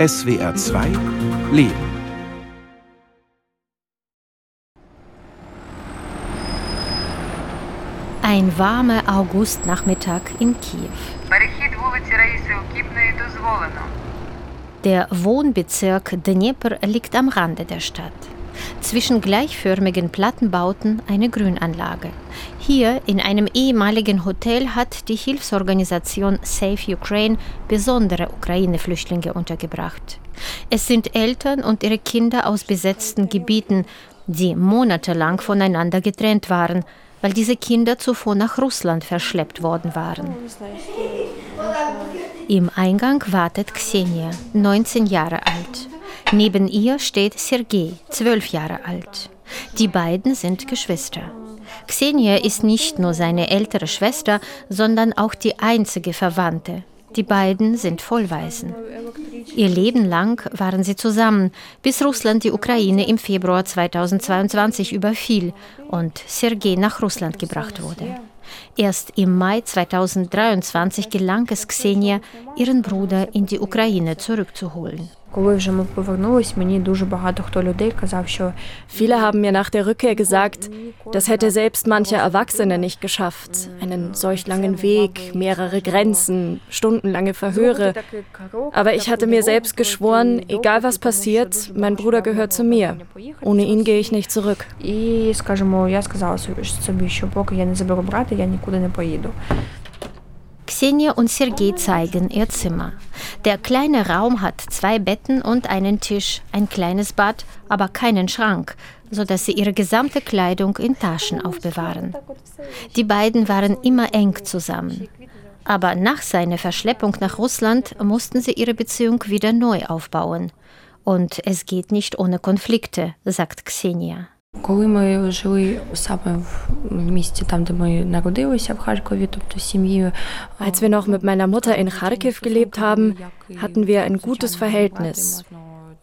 SWR 2 Leben. Ein warmer Augustnachmittag in Kiew. Der Wohnbezirk Dnepr liegt am Rande der Stadt. Zwischen gleichförmigen Plattenbauten eine Grünanlage. Hier in einem ehemaligen Hotel hat die Hilfsorganisation Save Ukraine besondere Ukraine-Flüchtlinge untergebracht. Es sind Eltern und ihre Kinder aus besetzten Gebieten, die monatelang voneinander getrennt waren, weil diese Kinder zuvor nach Russland verschleppt worden waren. Im Eingang wartet Xenia, 19 Jahre alt. Neben ihr steht Sergei, 12 Jahre alt. Die beiden sind Geschwister. Xenia ist nicht nur seine ältere Schwester, sondern auch die einzige Verwandte. Die beiden sind Vollwaisen. Ihr Leben lang waren sie zusammen, bis Russland die Ukraine im Februar 2022 überfiel und Sergei nach Russland gebracht wurde. Erst im Mai 2023 gelang es Xenia, ihren Bruder in die Ukraine zurückzuholen. Viele haben mir nach der Rückkehr gesagt, das hätte selbst manche Erwachsene nicht geschafft. Einen solch langen Weg, mehrere Grenzen, stundenlange Verhöre. Aber ich hatte mir selbst geschworen, egal was passiert, mein Bruder gehört zu mir. Ohne ihn gehe ich nicht zurück. Xenia und Sergei zeigen ihr Zimmer. Der kleine Raum hat zwei Betten und einen Tisch, ein kleines Bad, aber keinen Schrank, sodass sie ihre gesamte Kleidung in Taschen aufbewahren. Die beiden waren immer eng zusammen. Aber nach seiner Verschleppung nach Russland mussten sie ihre Beziehung wieder neu aufbauen. Und es geht nicht ohne Konflikte, sagt Xenia. Коли ми жили саме в місті, там де ми народилися в Харкові, тобто сім'єю. Als wir noch mit meiner Mutter in Kharkiv gelebt haben, hatten wir ein gutes Verhältnis.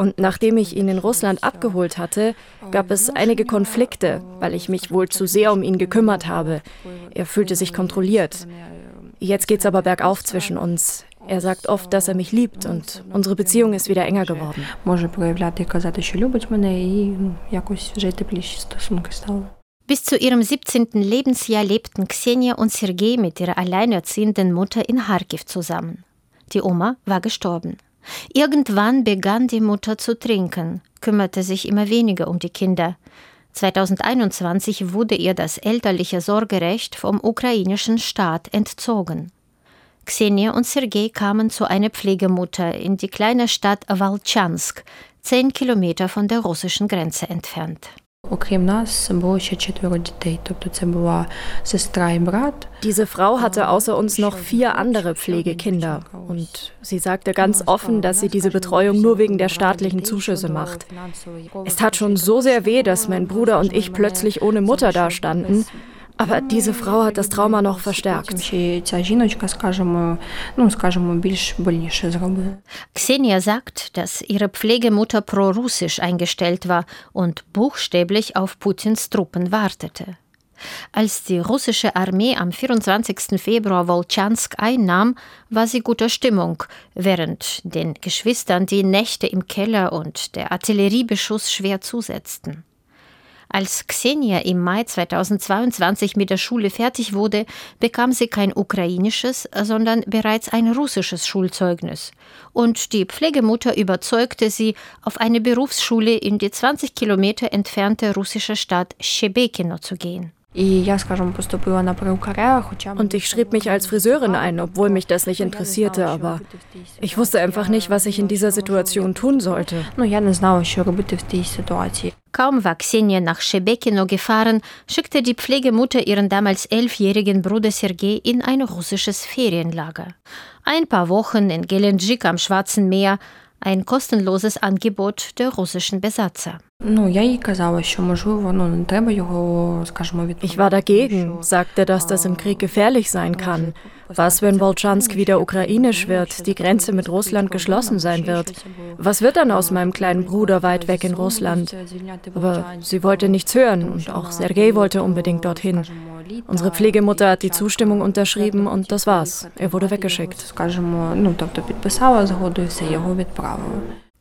Und nachdem ich ihn in Russland abgeholt hatte, gab es einige Konflikte, weil ich mich wohl zu sehr um ihn gekümmert habe. Er fühlte sich kontrolliert. Jetzt geht's aber bergauf zwischen uns. Er sagt oft, dass er mich liebt und unsere Beziehung ist wieder enger geworden. Bis zu ihrem 17. Lebensjahr lebten Xenia und Sergei mit ihrer alleinerziehenden Mutter in Kharkiv zusammen. Die Oma war gestorben. Irgendwann begann die Mutter zu trinken, kümmerte sich immer weniger um die Kinder. 2021 wurde ihr das elterliche Sorgerecht vom ukrainischen Staat entzogen. Xenia und Sergei kamen zu einer Pflegemutter in die kleine Stadt Walchansk, zehn Kilometer von der russischen Grenze entfernt. Diese Frau hatte außer uns noch vier andere Pflegekinder und sie sagte ganz offen, dass sie diese Betreuung nur wegen der staatlichen Zuschüsse macht. Es tat schon so sehr weh, dass mein Bruder und ich plötzlich ohne Mutter dastanden aber diese Frau hat das Trauma noch verstärkt. Xenia sagt, dass ihre Pflegemutter pro-russisch eingestellt war und buchstäblich auf Putins Truppen wartete. Als die russische Armee am 24. Februar Wolchansk einnahm, war sie guter Stimmung, während den Geschwistern die Nächte im Keller und der Artilleriebeschuss schwer zusetzten. Als Xenia im Mai 2022 mit der Schule fertig wurde, bekam sie kein ukrainisches, sondern bereits ein russisches Schulzeugnis. Und die Pflegemutter überzeugte sie, auf eine Berufsschule in die 20 Kilometer entfernte russische Stadt Shebekino zu gehen. Und ich schrieb mich als Friseurin ein, obwohl mich das nicht interessierte, aber ich wusste einfach nicht, was ich in dieser Situation tun sollte. Kaum war Xenia nach Shebekino gefahren, schickte die Pflegemutter ihren damals elfjährigen Bruder Sergei in ein russisches Ferienlager. Ein paar Wochen in Gelendzhik am Schwarzen Meer, ein kostenloses Angebot der russischen Besatzer. Ich war dagegen, sagte, dass das im Krieg gefährlich sein kann. Was, wenn Wolchansk wieder ukrainisch wird, die Grenze mit Russland geschlossen sein wird? Was wird dann aus meinem kleinen Bruder weit weg in Russland? Aber sie wollte nichts hören und auch Sergei wollte unbedingt dorthin. Unsere Pflegemutter hat die Zustimmung unterschrieben und das war's. Er wurde weggeschickt.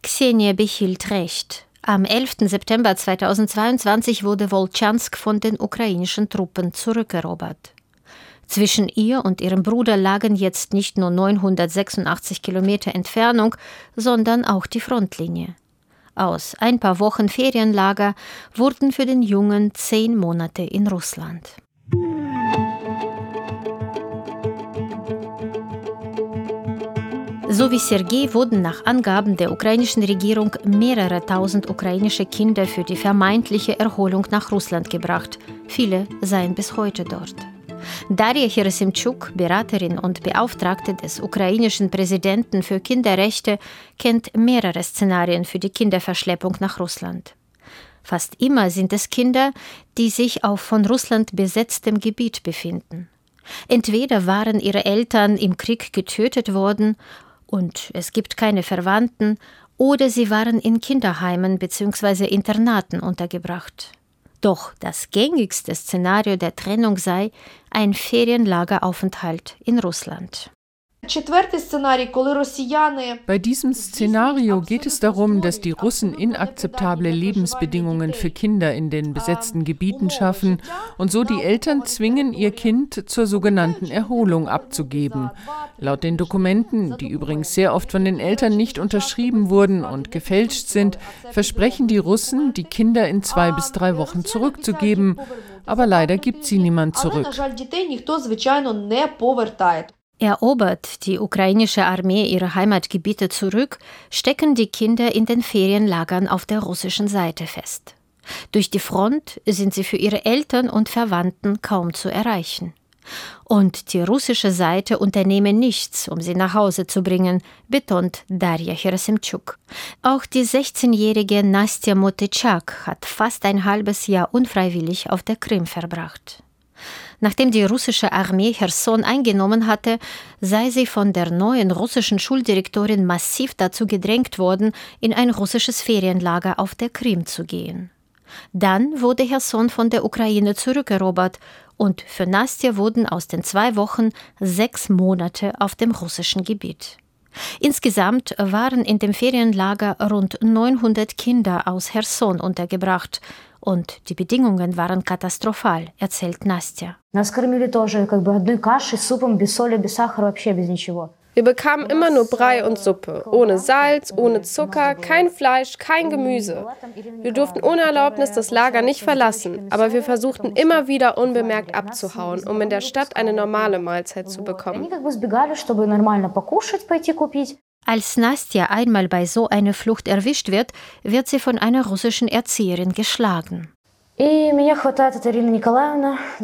Xenia behielt recht. Am 11. September 2022 wurde Wolchansk von den ukrainischen Truppen zurückerobert. Zwischen ihr und ihrem Bruder lagen jetzt nicht nur 986 Kilometer Entfernung, sondern auch die Frontlinie. Aus ein paar Wochen Ferienlager wurden für den Jungen zehn Monate in Russland. So wie Sergei wurden nach Angaben der ukrainischen Regierung mehrere tausend ukrainische Kinder für die vermeintliche Erholung nach Russland gebracht. Viele seien bis heute dort. Darja Herasimchuk, Beraterin und Beauftragte des ukrainischen Präsidenten für Kinderrechte, kennt mehrere Szenarien für die Kinderverschleppung nach Russland. Fast immer sind es Kinder, die sich auf von Russland besetztem Gebiet befinden. Entweder waren ihre Eltern im Krieg getötet worden und es gibt keine Verwandten, oder sie waren in Kinderheimen bzw. Internaten untergebracht. Doch das gängigste Szenario der Trennung sei ein Ferienlageraufenthalt in Russland. Bei diesem Szenario geht es darum, dass die Russen inakzeptable Lebensbedingungen für Kinder in den besetzten Gebieten schaffen und so die Eltern zwingen, ihr Kind zur sogenannten Erholung abzugeben. Laut den Dokumenten, die übrigens sehr oft von den Eltern nicht unterschrieben wurden und gefälscht sind, versprechen die Russen, die Kinder in zwei bis drei Wochen zurückzugeben. Aber leider gibt sie niemand zurück. Erobert die ukrainische Armee ihre Heimatgebiete zurück, stecken die Kinder in den Ferienlagern auf der russischen Seite fest. Durch die Front sind sie für ihre Eltern und Verwandten kaum zu erreichen. Und die russische Seite unternehme nichts, um sie nach Hause zu bringen, betont Darja Herasimchuk. Auch die 16-jährige Nastja Motyczak hat fast ein halbes Jahr unfreiwillig auf der Krim verbracht. Nachdem die russische Armee Cherson eingenommen hatte, sei sie von der neuen russischen Schuldirektorin massiv dazu gedrängt worden, in ein russisches Ferienlager auf der Krim zu gehen. Dann wurde Cherson von der Ukraine zurückerobert und für Nastja wurden aus den zwei Wochen sechs Monate auf dem russischen Gebiet. Insgesamt waren in dem Ferienlager rund 900 Kinder aus Cherson untergebracht und die Bedingungen waren katastrophal, erzählt Nastja. Wir bekamen immer nur Brei und Suppe, ohne Salz, ohne Zucker, kein Fleisch, kein Gemüse. Wir durften ohne Erlaubnis das Lager nicht verlassen, aber wir versuchten immer wieder unbemerkt abzuhauen, um in der Stadt eine normale Mahlzeit zu bekommen. Als Nastja einmal bei so einer Flucht erwischt wird, wird sie von einer russischen Erzieherin geschlagen.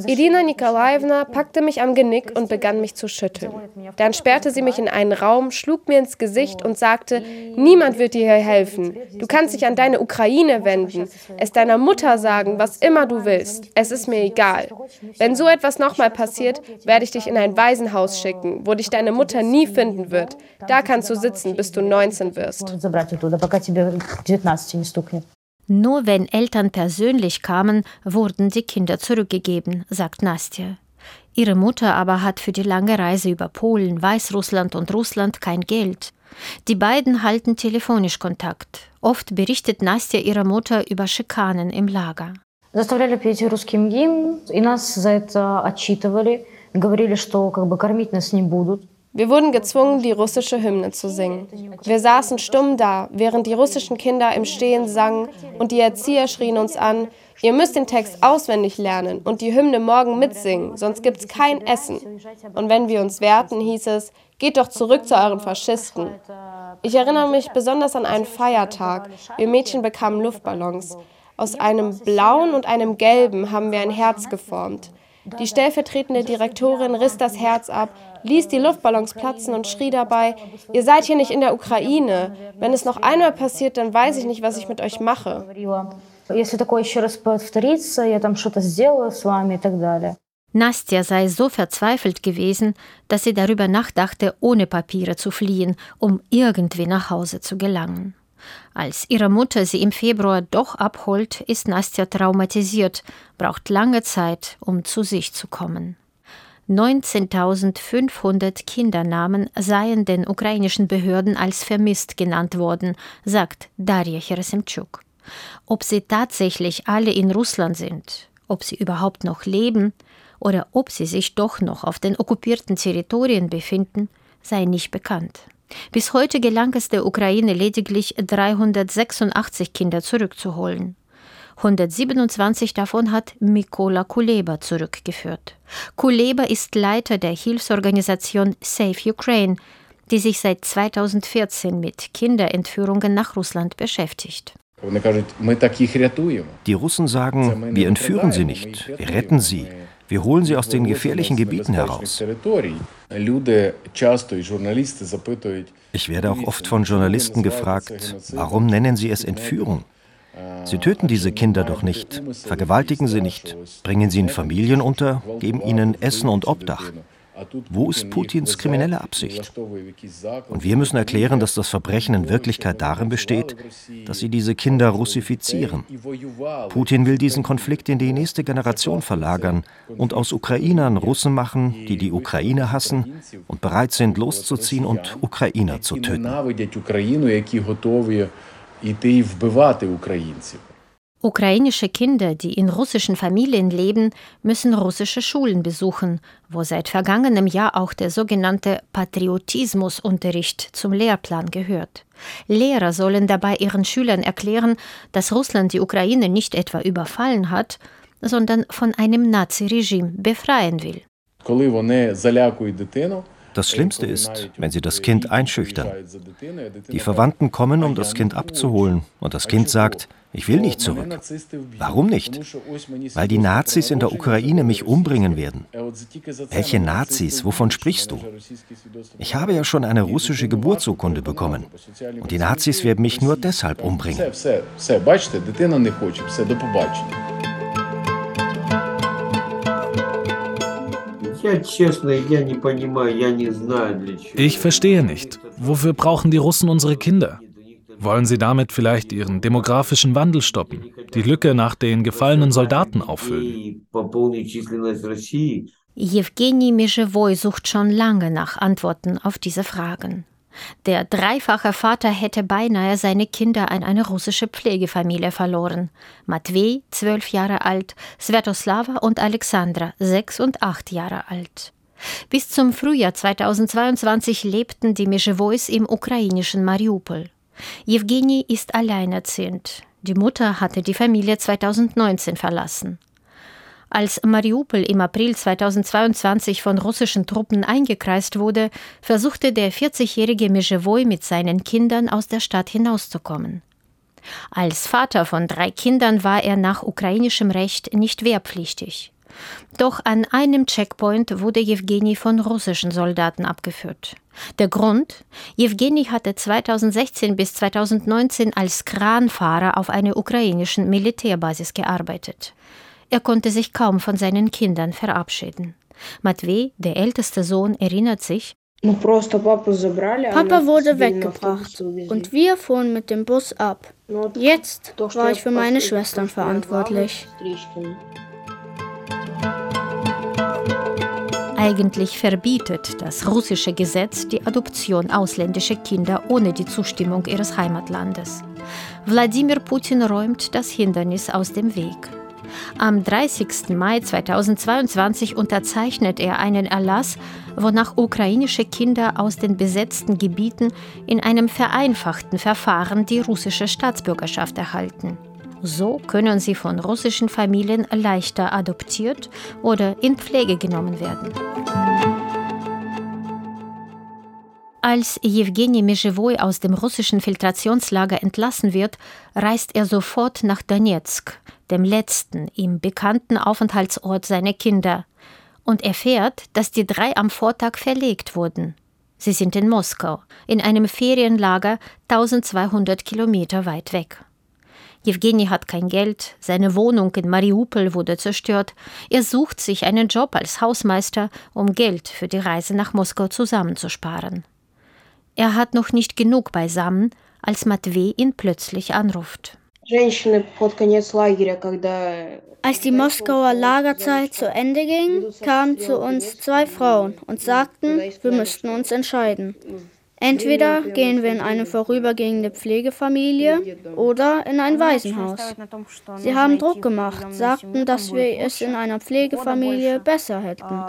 Irina Nikolaevna packte mich am Genick und begann mich zu schütteln. Dann sperrte sie mich in einen Raum, schlug mir ins Gesicht und sagte, niemand wird dir hier helfen. Du kannst dich an deine Ukraine wenden, es deiner Mutter sagen, was immer du willst. Es ist mir egal. Wenn so etwas nochmal passiert, werde ich dich in ein Waisenhaus schicken, wo dich deine Mutter nie finden wird. Da kannst du sitzen, bis du 19 wirst. Nur wenn Eltern persönlich kamen, wurden die Kinder zurückgegeben, sagt Nastja. Ihre Mutter aber hat für die lange Reise über Polen, Weißrussland und Russland kein Geld. Die beiden halten telefonisch Kontakt. Oft berichtet Nastja ihrer Mutter über Schikanen im Lager. Заставляли петь русский гимн, и нас за это отчитывали, говорили, что как бы кормить нас не будут. Wir wurden gezwungen, die russische Hymne zu singen. Wir saßen stumm da, während die russischen Kinder im Stehen sangen und die Erzieher schrien uns an, ihr müsst den Text auswendig lernen und die Hymne morgen mitsingen, sonst gibt's kein Essen. Und wenn wir uns wehrten, hieß es, geht doch zurück zu euren Faschisten. Ich erinnere mich besonders an einen Feiertag. Wir Mädchen bekamen Luftballons. Aus einem blauen und einem gelben haben wir ein Herz geformt. Die stellvertretende Direktorin riss das Herz ab, ließ die Luftballons platzen und schrie dabei, ihr seid hier nicht in der Ukraine. Wenn es noch einmal passiert, dann weiß ich nicht, was ich mit euch mache. Nastja sei so verzweifelt gewesen, dass sie darüber nachdachte, ohne Papiere zu fliehen, um irgendwie nach Hause zu gelangen. Als ihre Mutter sie im Februar doch abholt, ist Nastja traumatisiert, braucht lange Zeit, um zu sich zu kommen. 19.500 Kindernamen seien den ukrainischen Behörden als vermisst genannt worden, sagt Darja Herasimchuk. Ob sie tatsächlich alle in Russland sind, ob sie überhaupt noch leben oder ob sie sich doch noch auf den okkupierten Territorien befinden, sei nicht bekannt. Bis heute gelang es der Ukraine lediglich 386 Kinder zurückzuholen. 127 davon hat Mikola Kuleba zurückgeführt. Kuleba ist Leiter der Hilfsorganisation Save Ukraine, die sich seit 2014 mit Kinderentführungen nach Russland beschäftigt. Die Russen sagen, wir entführen sie nicht, wir retten sie, wir holen sie aus den gefährlichen Gebieten heraus. Ich werde auch oft von Journalisten gefragt, warum nennen sie es Entführung? Sie töten diese Kinder doch nicht, vergewaltigen sie nicht, bringen sie in Familien unter, geben ihnen Essen und Obdach. Wo ist Putins kriminelle Absicht? Und wir müssen erklären, dass das Verbrechen in Wirklichkeit darin besteht, dass sie diese Kinder russifizieren. Putin will diesen Konflikt in die nächste Generation verlagern und aus Ukrainern Russen machen, die die Ukraine hassen und bereit sind, loszuziehen und Ukrainer zu töten. Ukrainische Kinder, die in russischen Familien leben, müssen russische Schulen besuchen, wo seit vergangenem Jahr auch der sogenannte Patriotismusunterricht zum Lehrplan gehört. Lehrer sollen dabei ihren Schülern erklären, dass Russland die Ukraine nicht etwa überfallen hat, sondern von einem Naziregime befreien will. Das Schlimmste ist, wenn sie das Kind einschüchtern. Die Verwandten kommen, um das Kind abzuholen, und das Kind sagt, ich will nicht zurück. Warum nicht? Weil die Nazis in der Ukraine mich umbringen werden. Welche Nazis? Wovon sprichst du? Ich habe ja schon eine russische Geburtsurkunde bekommen. Und die Nazis werden mich nur deshalb umbringen. Ich verstehe nicht. Wofür brauchen die Russen unsere Kinder? Wollen sie damit vielleicht ihren demografischen Wandel stoppen, die Lücke nach den gefallenen Soldaten auffüllen? Jewgeni Mischewoy sucht schon lange nach Antworten auf diese Fragen. Der dreifache Vater hätte beinahe seine Kinder an eine russische Pflegefamilie verloren. Matvej, zwölf Jahre alt, Svetoslava und Alexandra, sechs und acht Jahre alt. Bis zum Frühjahr 2022 lebten die Mischewois im ukrainischen Mariupol. Jewgeni ist alleinerziehend. Die Mutter hatte die Familie 2019 verlassen. Als Mariupol im April 2022 von russischen Truppen eingekreist wurde, versuchte der 40-jährige Mezhevoi mit seinen Kindern aus der Stadt hinauszukommen. Als Vater von drei Kindern war er nach ukrainischem Recht nicht wehrpflichtig. Doch an einem Checkpoint wurde Jewgeni von russischen Soldaten abgeführt. Der Grund? Jewgeni hatte 2016 bis 2019 als Kranfahrer auf einer ukrainischen Militärbasis gearbeitet. Er konnte sich kaum von seinen Kindern verabschieden. Matvey, der älteste Sohn, erinnert sich, Papa wurde weggebracht und wir fuhren mit dem Bus ab. Jetzt war ich für meine Schwestern verantwortlich. Eigentlich verbietet das russische Gesetz die Adoption ausländischer Kinder ohne die Zustimmung ihres Heimatlandes. Wladimir Putin räumt das Hindernis aus dem Weg. Am 30. Mai 2022 unterzeichnet er einen Erlass, wonach ukrainische Kinder aus den besetzten Gebieten in einem vereinfachten Verfahren die russische Staatsbürgerschaft erhalten. So können sie von russischen Familien leichter adoptiert oder in Pflege genommen werden. Als Jewgeni Mezhevoi aus dem russischen Filtrationslager entlassen wird, reist er sofort nach Donetsk, dem letzten ihm bekannten Aufenthaltsort seiner Kinder, und erfährt, dass die drei am Vortag verlegt wurden. Sie sind in Moskau, in einem Ferienlager 1200 Kilometer weit weg. Jewgeni hat kein Geld, seine Wohnung in Mariupol wurde zerstört, er sucht sich einen Job als Hausmeister, um Geld für die Reise nach Moskau zusammenzusparen. Er hat noch nicht genug beisammen, als Matvey ihn plötzlich anruft. Als die Moskauer Lagerzeit zu Ende ging, kamen zu uns zwei Frauen und sagten, wir müssten uns entscheiden. Entweder gehen wir in eine vorübergehende Pflegefamilie oder in ein Waisenhaus. Sie haben Druck gemacht, sagten, dass wir es in einer Pflegefamilie besser hätten.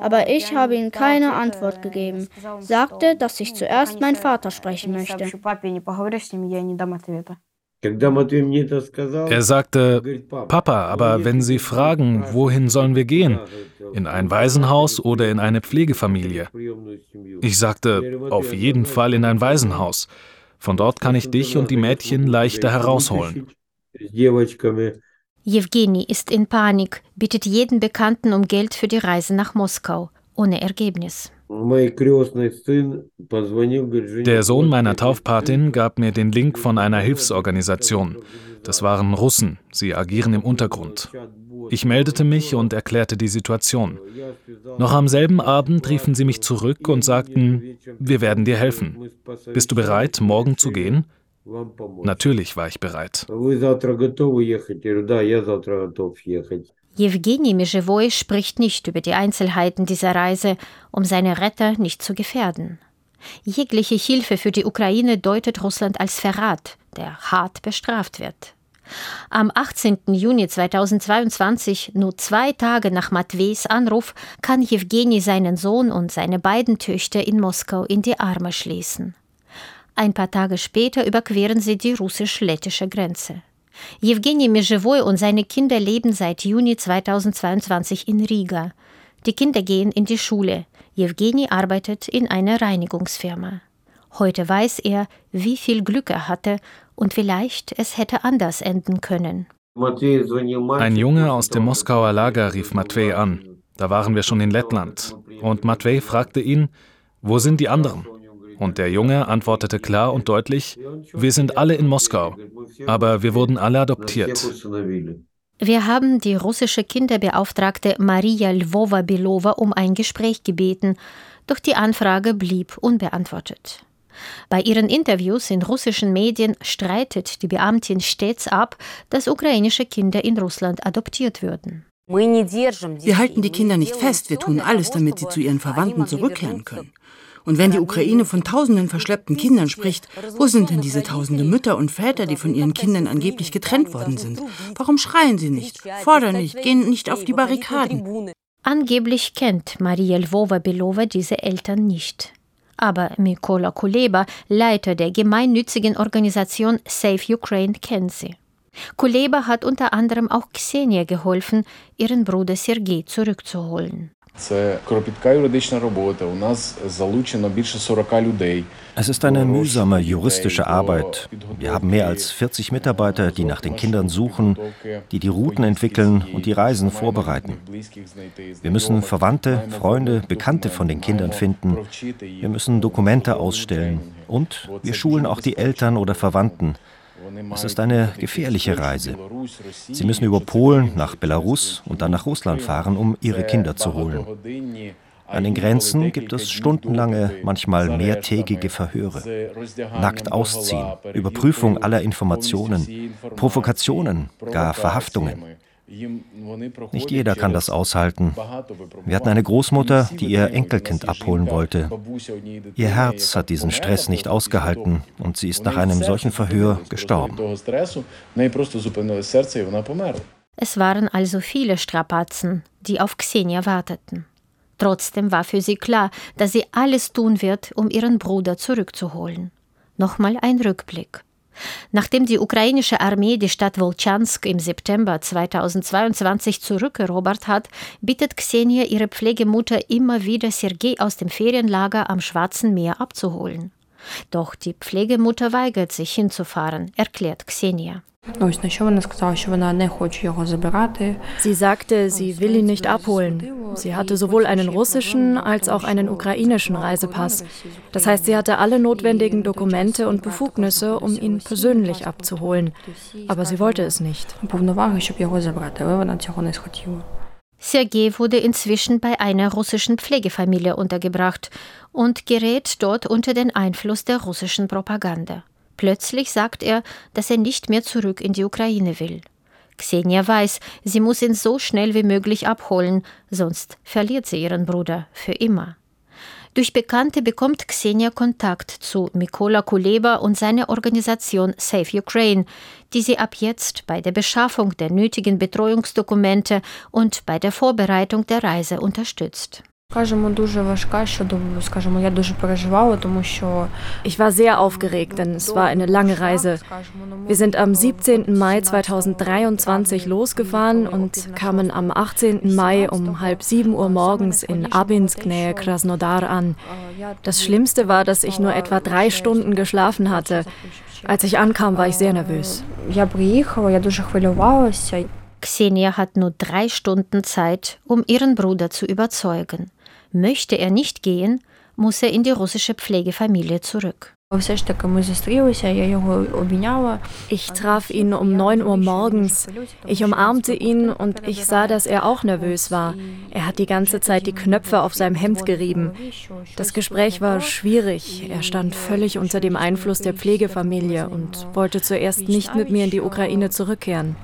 Aber ich habe ihnen keine Antwort gegeben, sagte, dass ich zuerst meinen Vater sprechen möchte. Er sagte, Papa, aber wenn Sie fragen, wohin sollen wir gehen? In ein Waisenhaus oder in eine Pflegefamilie? Ich sagte, auf jeden Fall in ein Waisenhaus. Von dort kann ich dich und die Mädchen leichter herausholen. Jewgeni ist in Panik, bittet jeden Bekannten um Geld für die Reise nach Moskau, ohne Ergebnis. Der Sohn meiner Taufpatin gab mir den Link von einer Hilfsorganisation. Das waren Russen, sie agieren im Untergrund. Ich meldete mich und erklärte die Situation. Noch am selben Abend riefen sie mich zurück und sagten, wir werden dir helfen. Bist du bereit, morgen zu gehen? Natürlich war ich bereit. Jewgeni Mischewoy spricht nicht über die Einzelheiten dieser Reise, um seine Retter nicht zu gefährden. Jegliche Hilfe für die Ukraine deutet Russland als Verrat, der hart bestraft wird. Am 18. Juni 2022, nur zwei Tage nach Matveys Anruf, kann Jewgeni seinen Sohn und seine beiden Töchter in Moskau in die Arme schließen. Ein paar Tage später überqueren sie die russisch-lettische Grenze. Jewgeni Межевой und seine Kinder leben seit Juni 2022 in Riga. Die Kinder gehen in die Schule. Jewgeni arbeitet in einer Reinigungsfirma. Heute weiß er, wie viel Glück er hatte und vielleicht es hätte anders enden können. Ein Junge aus dem Moskauer Lager rief Matvey an. Da waren wir schon in Lettland. Und Matvey fragte ihn, wo sind die anderen? Und der Junge antwortete klar und deutlich, wir sind alle in Moskau, aber wir wurden alle adoptiert. Wir haben die russische Kinderbeauftragte Maria Lvova-Belova um ein Gespräch gebeten, doch die Anfrage blieb unbeantwortet. Bei ihren Interviews in russischen Medien streitet die Beamtin stets ab, dass ukrainische Kinder in Russland adoptiert würden. Wir halten die Kinder nicht fest, wir tun alles, damit sie zu ihren Verwandten zurückkehren können. Und wenn die Ukraine von tausenden verschleppten Kindern spricht, wo sind denn diese tausende Mütter und Väter, die von ihren Kindern angeblich getrennt worden sind? Warum schreien sie nicht, fordern nicht, gehen nicht auf die Barrikaden? Angeblich kennt Maria Lvova-Belova diese Eltern nicht. Aber Mikola Kuleba, Leiter der gemeinnützigen Organisation Save Ukraine, kennt sie. Kuleba hat unter anderem auch Xenia geholfen, ihren Bruder Sergei zurückzuholen. Es ist eine mühsame juristische Arbeit. Wir haben mehr als 40 Mitarbeiter, die nach den Kindern suchen, die die Routen entwickeln und die Reisen vorbereiten. Wir müssen Verwandte, Freunde, Bekannte von den Kindern finden. Wir müssen Dokumente ausstellen und wir schulen auch die Eltern oder Verwandten. Es ist eine gefährliche Reise. Sie müssen über Polen nach Belarus und dann nach Russland fahren, um ihre Kinder zu holen. An den Grenzen gibt es stundenlange, manchmal mehrtägige Verhöre. Nackt ausziehen, Überprüfung aller Informationen, Provokationen, gar Verhaftungen. Nicht jeder kann das aushalten. Wir hatten eine Großmutter, die ihr Enkelkind abholen wollte. Ihr Herz hat diesen Stress nicht ausgehalten und sie ist nach einem solchen Verhör gestorben. Es waren also viele Strapazen, die auf Xenia warteten. Trotzdem war für sie klar, dass sie alles tun wird, um ihren Bruder zurückzuholen. Nochmal ein Rückblick. Nachdem die ukrainische Armee die Stadt Wolchansk im September 2022 zurückerobert hat, bittet Xenia ihre Pflegemutter immer wieder Sergei aus dem Ferienlager am Schwarzen Meer abzuholen. Doch die Pflegemutter weigert sich hinzufahren, erklärt Xenia. Sie sagte, sie will ihn nicht abholen. Sie hatte sowohl einen russischen als auch einen ukrainischen Reisepass. Das heißt, sie hatte alle notwendigen Dokumente und Befugnisse, um ihn persönlich abzuholen. Aber sie wollte es nicht. Sergei wurde inzwischen bei einer russischen Pflegefamilie untergebracht und gerät dort unter den Einfluss der russischen Propaganda. Plötzlich sagt er, dass er nicht mehr zurück in die Ukraine will. Xenia weiß, sie muss ihn so schnell wie möglich abholen, sonst verliert sie ihren Bruder für immer. Durch Bekannte bekommt Xenia Kontakt zu Mikola Kuleba und seiner Organisation Save Ukraine, die sie ab jetzt bei der Beschaffung der nötigen Betreuungsdokumente und bei der Vorbereitung der Reise unterstützt. Ich war sehr aufgeregt, denn es war eine lange Reise. Wir sind am 17. Mai 2023 losgefahren und kamen am 18. Mai um halb sieben Uhr morgens in Abinsk nähe Krasnodar an. Das Schlimmste war, dass ich nur etwa drei Stunden geschlafen hatte. Als ich ankam, war ich sehr nervös. Xenia hat nur drei Stunden Zeit, um ihren Bruder zu überzeugen. Möchte er nicht gehen, muss er in die russische Pflegefamilie zurück. Ich traf ihn um 9 Uhr morgens. Ich umarmte ihn und ich sah, dass er auch nervös war. Er hat die ganze Zeit die Knöpfe auf seinem Hemd gerieben. Das Gespräch war schwierig. Er stand völlig unter dem Einfluss der Pflegefamilie und wollte zuerst nicht mit mir in die Ukraine zurückkehren.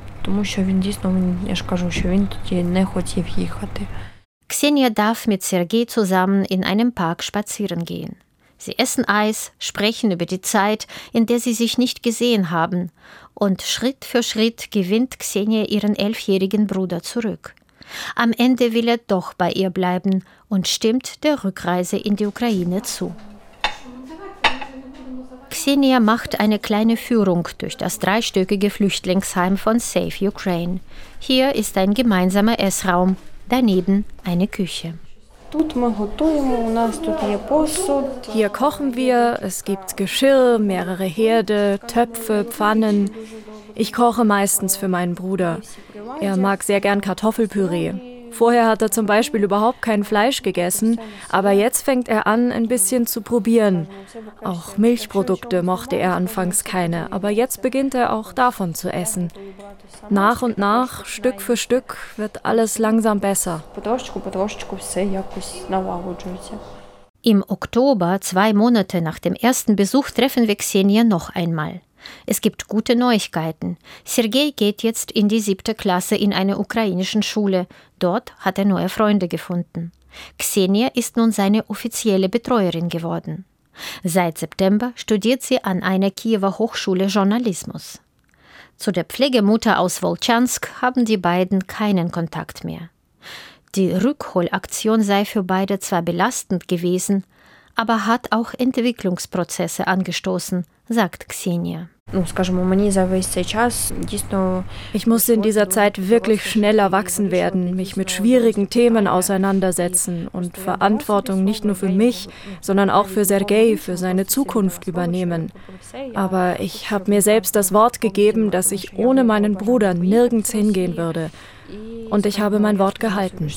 Xenia darf mit Sergei zusammen in einem Park spazieren gehen. Sie essen Eis, sprechen über die Zeit, in der sie sich nicht gesehen haben, und Schritt für Schritt gewinnt Xenia ihren elfjährigen Bruder zurück. Am Ende will er doch bei ihr bleiben und stimmt der Rückreise in die Ukraine zu. Xenia macht eine kleine Führung durch das dreistöckige Flüchtlingsheim von Save Ukraine. Hier ist ein gemeinsamer Essraum, daneben eine Küche. Hier kochen wir, es gibt Geschirr, mehrere Herde, Töpfe, Pfannen. Ich koche meistens für meinen Bruder. Er mag sehr gern Kartoffelpüree. Vorher hat er zum Beispiel überhaupt kein Fleisch gegessen, aber jetzt fängt er an, ein bisschen zu probieren. Auch Milchprodukte mochte er anfangs keine, aber jetzt beginnt er auch davon zu essen. Nach und nach, Stück für Stück, wird alles langsam besser. Im Oktober, zwei Monate nach dem ersten Besuch, treffen wir Xenia noch einmal. Es gibt gute Neuigkeiten. Sergei geht jetzt in die siebte Klasse in einer ukrainischen Schule. Dort hat er neue Freunde gefunden. Xenia ist nun seine offizielle Betreuerin geworden. Seit September studiert sie an einer Kiewer Hochschule Journalismus. Zu der Pflegemutter aus Wolchansk haben die beiden keinen Kontakt mehr. Die Rückholaktion sei für beide zwar belastend gewesen, aber hat auch Entwicklungsprozesse angestoßen, sagt Xenia. Ich musste in dieser Zeit wirklich schnell erwachsen werden, mich mit schwierigen Themen auseinandersetzen und Verantwortung nicht nur für mich, sondern auch für Sergei, für seine Zukunft übernehmen. Aber ich habe mir selbst das Wort gegeben, dass ich ohne meinen Bruder nirgends hingehen würde. Und ich habe mein Wort gehalten.